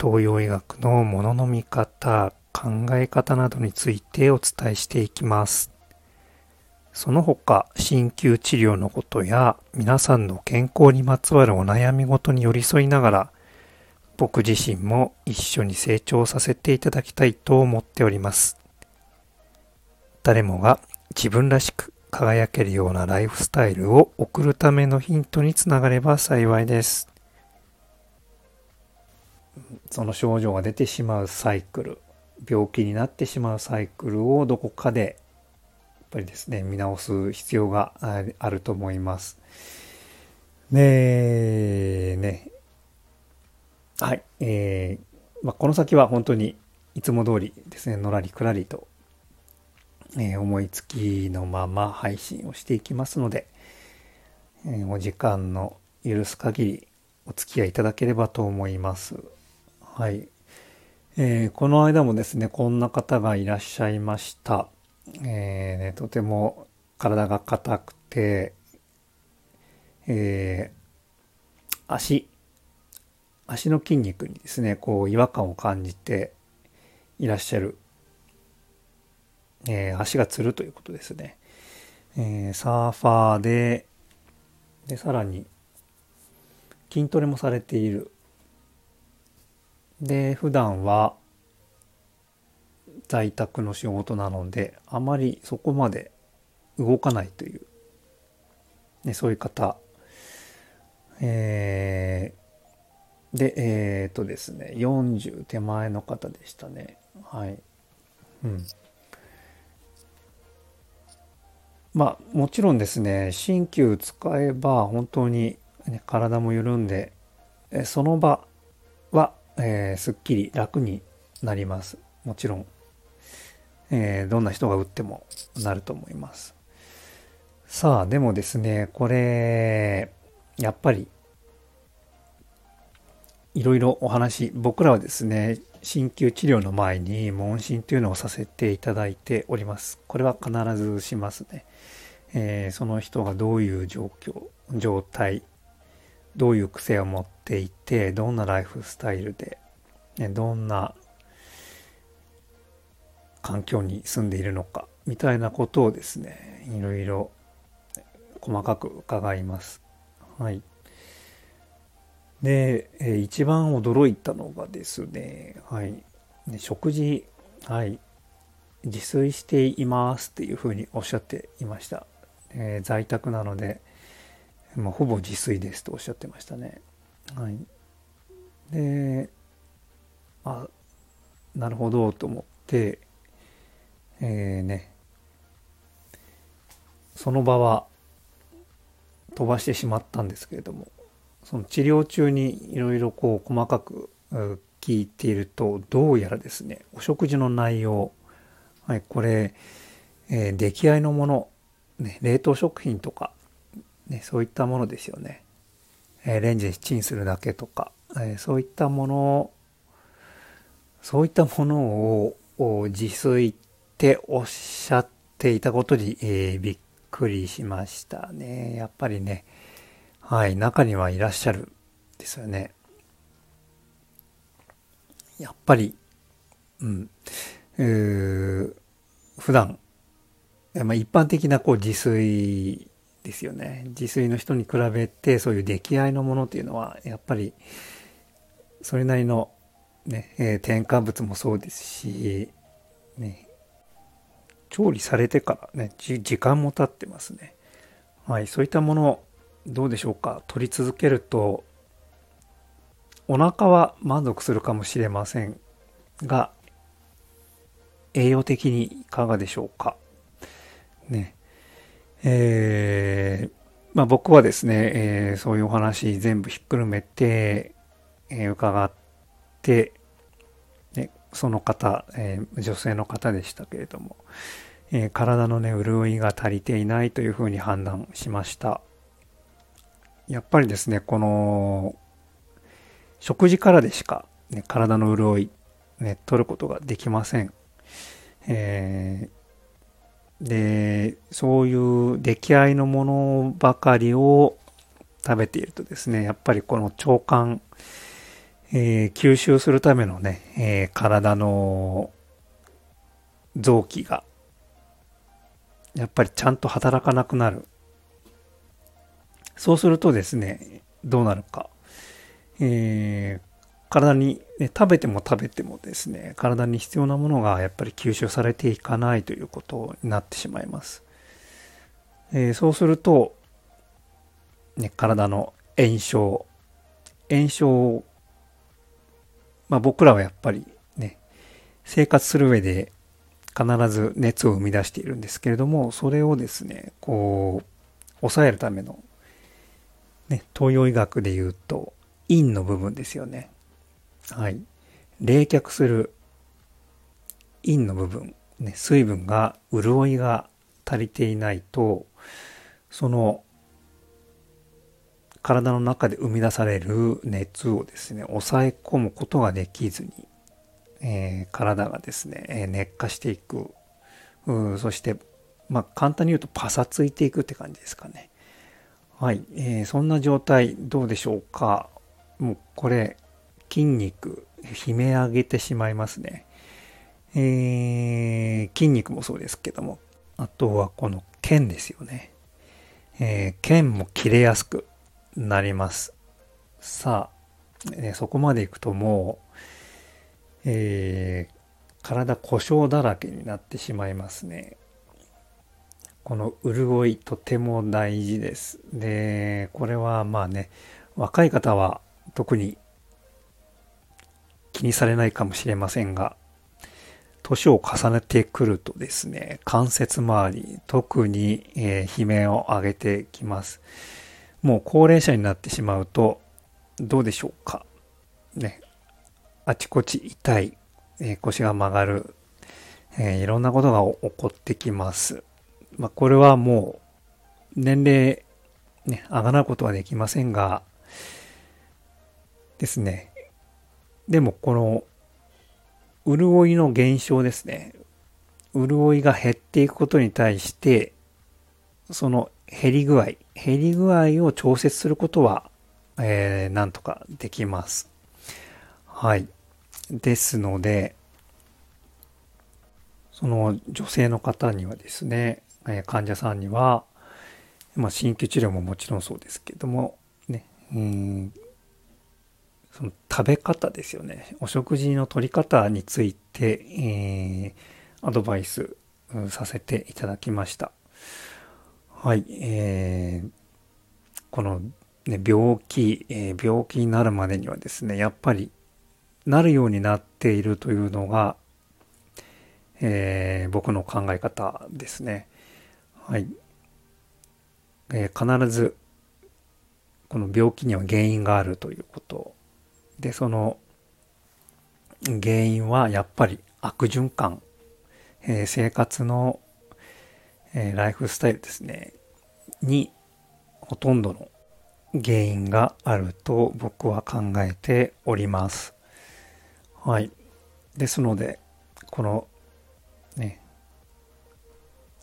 東洋医学のものの見方、考え方などについてお伝えしていきます。その他、鍼灸治療のことや皆さんの健康にまつわるお悩みごとに寄り添いながら、僕自身も一緒に成長させていただきたいと思っております。誰もが自分らしく輝けるようなライフスタイルを送るためのヒントにつながれば幸いです。その症状が出てしまうサイクル病気になってしまうサイクルをどこかでやっぱりですね見直す必要があると思います。でねはい、えーまあ、この先は本当にいつも通りですねのらりくらりと、えー、思いつきのまま配信をしていきますので、えー、お時間の許す限りお付き合いいただければと思います。はい。えー、この間もですね、こんな方がいらっしゃいました。えー、ね、とても体が硬くて、えー、足、足の筋肉にですね、こう違和感を感じていらっしゃる。えー、足がつるということですね。えー、サーファーで、で、さらに筋トレもされているで普段は在宅の仕事なのであまりそこまで動かないという、ね、そういう方、えー、でえっ、とですね40手前の方でしたね。はい。うん。まあもちろんですね鍼灸使えば本当に、ね、体も緩んでその場はえー、すっきり楽になります。もちろん、えー、どんな人が打ってもなると思います。さあ、でもですね、これ、やっぱり、いろいろお話、僕らはですね、鍼灸治療の前に問診というのをさせていただいております。これは必ずしますね。えー、その人がどういう状況、状態、どういう癖を持っていてどんなライフスタイルで、ね、どんな環境に住んでいるのかみたいなことをですねいろいろ細かく伺います。はい。で、え一番驚いたのがですね、はい、ね、食事、はい、自炊していますっていうふうにおっしゃっていました。えー、在宅なので、もうほぼ自炊ですとおっしゃってましたね。はい、であなるほどと思ってえー、ねその場は飛ばしてしまったんですけれどもその治療中にいろいろこう細かく聞いているとどうやらですねお食事の内容はいこれ、えー、出来合いのもの、ね、冷凍食品とかね、そういったものですよね。えー、レンジでチンするだけとか、えー、そういったものそういったものを自炊っておっしゃっていたことに、えー、びっくりしましたね。やっぱりね、はい、中にはいらっしゃるですよね。やっぱり、うん、う普段、まあ、一般的なこう自炊ですよね。自炊の人に比べてそういう出来合いのものっていうのはやっぱりそれなりの、ねえー、添加物もそうですし、ね、調理されてからね時間も経ってますね。はいそういったものどうでしょうか。取り続けるとお腹は満足するかもしれませんが栄養的にいかがでしょうか。ね。えー、まあ、僕はですね、えー、そういうお話全部ひっくるめて、えー、伺って、ね、その方、えー、女性の方でしたけれども、え、体のね、潤いが足りていないというふうに判断しました。やっぱりですね、この、食事からでしか、ね、体の潤い、ね、取ることができません。え、で、そういう出来合いのものばかりを食べているとですね、やっぱりこの腸管、えー、吸収するためのね、えー、体の臓器が、やっぱりちゃんと働かなくなる。そうするとですね、どうなるか。えー、体に、ね、食べても食べてもですね、体に必要なものがやっぱり吸収されていかないということになってしまいます。えー、そうすると、ね、体の炎症、炎症まあ、僕らはやっぱりね、生活する上で必ず熱を生み出しているんですけれども、それをですね、こう、抑えるための、ね、東洋医学で言うと、陰の部分ですよね。はい。冷却する陰の部分、ね、水分が、潤いが足りていないと、その体の中で生み出される熱をですね、抑え込むことができずに、えー、体がですね、えー、熱化していく。うそして、まあ、簡単に言うとパサついていくって感じですかね。はい。えー、そんな状態どうでしょうか。もうこれ、筋肉、悲鳴上げてしまいますね。えー、筋肉もそうですけども、あとはこの腱ですよね。えー、腱も切れやすくなります。さあ、えそこまでいくともう、えー、体故障だらけになってしまいますね。この潤いとても大事です。で、これはまあね、若い方は特に気にされないかもしれませんが、年を重ねてくるとですね、関節周り、特に、えー、悲鳴を上げてきます。もう高齢者になってしまうと、どうでしょうか？ね。あちこち痛い、えー、腰が曲がる、えー、いろんなことが起こってきます。まあ、これはもう、年齢、ね、上がることはできませんが、ですね。でも、この、潤いの減少ですね。潤いが減っていくことに対して、その減り具合、減り具合を調節することは、えー、なんとかできます。はい。ですので、その女性の方にはですね、え患者さんには、まあ、鍼灸治療ももちろんそうですけども、ね、うんその食べ方ですよね。お食事の取り方について、えー、アドバイスさせていただきました。はい、えー、この、ね、病気、えー、病気になるまでにはですね、やっぱりなるようになっているというのが、えー、僕の考え方ですね。はい。えー、必ず、この病気には原因があるということ。で、その原因はやっぱり悪循環、えー、生活のえー、ライフスタイルですね、にほとんどの原因があると僕は考えております。はい。ですので、このね、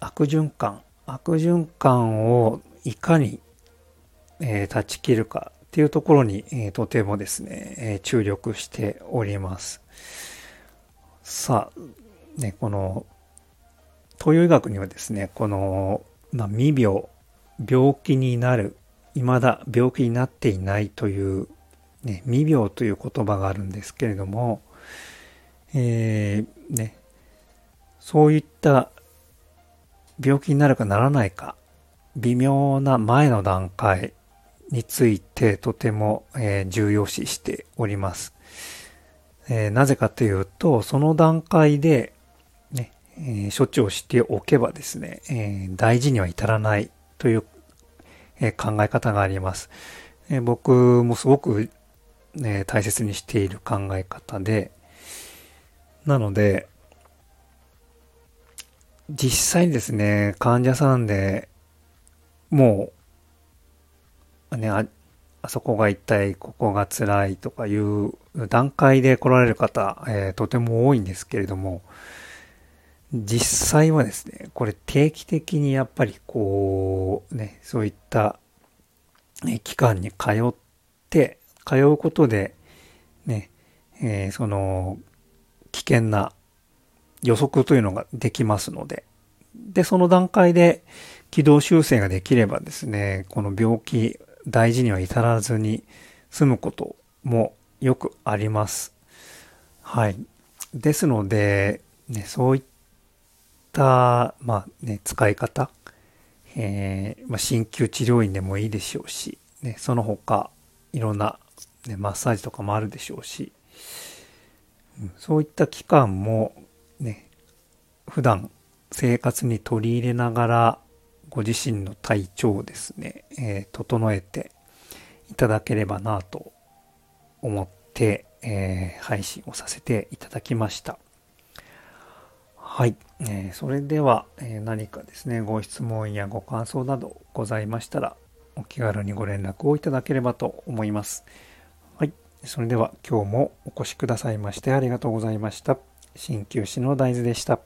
悪循環、悪循環をいかに、えー、断ち切るかっていうところに、えー、とてもですね、え、注力しております。さあ、ね、この東洋医学にはですね、この、まあ、未病、病気になる、未だ病気になっていないという、ね、未病という言葉があるんですけれども、えー、ね、そういった病気になるかならないか、微妙な前の段階についてとても、えー、重要視しております。えー、なぜかというと、その段階でねえ処置をしておけばですね、え大事には至らないという、え考え方があります。え僕もすごく、ね、大切にしている考え方で、なので、実際にですね、患者さんでもう、ね、あ、あそこが痛い、ここが辛いとかいう段階で来られる方、えー、とても多いんですけれども、実際はですね、これ定期的にやっぱりこう、ね、そういった、ね、機関に通って、通うことで、ね、えー、その、危険な予測というのができますので、で、その段階で軌道修正ができればですね、この病気、大事には至らずに済むこともよくあります。はい。ですので、ね、そういった、まあね、使い方、えー、まあ、鍼灸治療院でもいいでしょうし、ね、その他、いろんな、ね、マッサージとかもあるでしょうし、うん、そういった期間も、ね、普段生活に取り入れながら、ご自身の体調をですね、えー、整えていただければなと思って、えー、配信をさせていただきました。はい。えー、それでは、え何かですね、ご質問やご感想などございましたら、お気軽にご連絡をいただければと思います。はい。それでは今日もお越しくださいましてありがとうございました。鍼灸師の大豆でした。